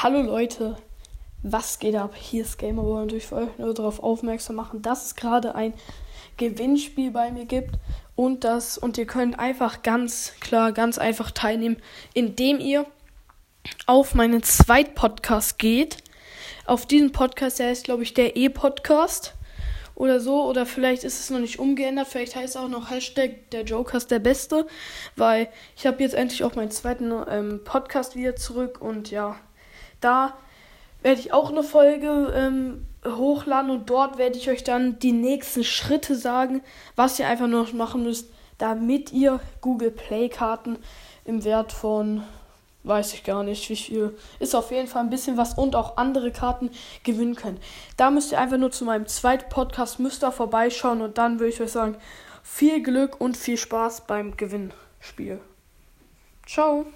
Hallo Leute, was geht ab? Hier ist Gamerboy und ich wollte nur darauf aufmerksam machen, dass es gerade ein Gewinnspiel bei mir gibt und das und ihr könnt einfach ganz klar, ganz einfach teilnehmen, indem ihr auf meinen Zweit-Podcast geht. Auf diesen Podcast, der heißt glaube ich der E-Podcast oder so. Oder vielleicht ist es noch nicht umgeändert. Vielleicht heißt es auch noch Hashtag der Joker ist der Beste. Weil ich habe jetzt endlich auch meinen zweiten ähm, Podcast wieder zurück. Und ja, da werde ich auch eine Folge ähm, hochladen. Und dort werde ich euch dann die nächsten Schritte sagen, was ihr einfach noch machen müsst, damit ihr Google Play Karten im Wert von weiß ich gar nicht, wie viel. Ist auf jeden Fall ein bisschen was und auch andere Karten gewinnen können. Da müsst ihr einfach nur zu meinem zweiten Podcast müsst vorbeischauen und dann würde ich euch sagen, viel Glück und viel Spaß beim Gewinnspiel. Ciao.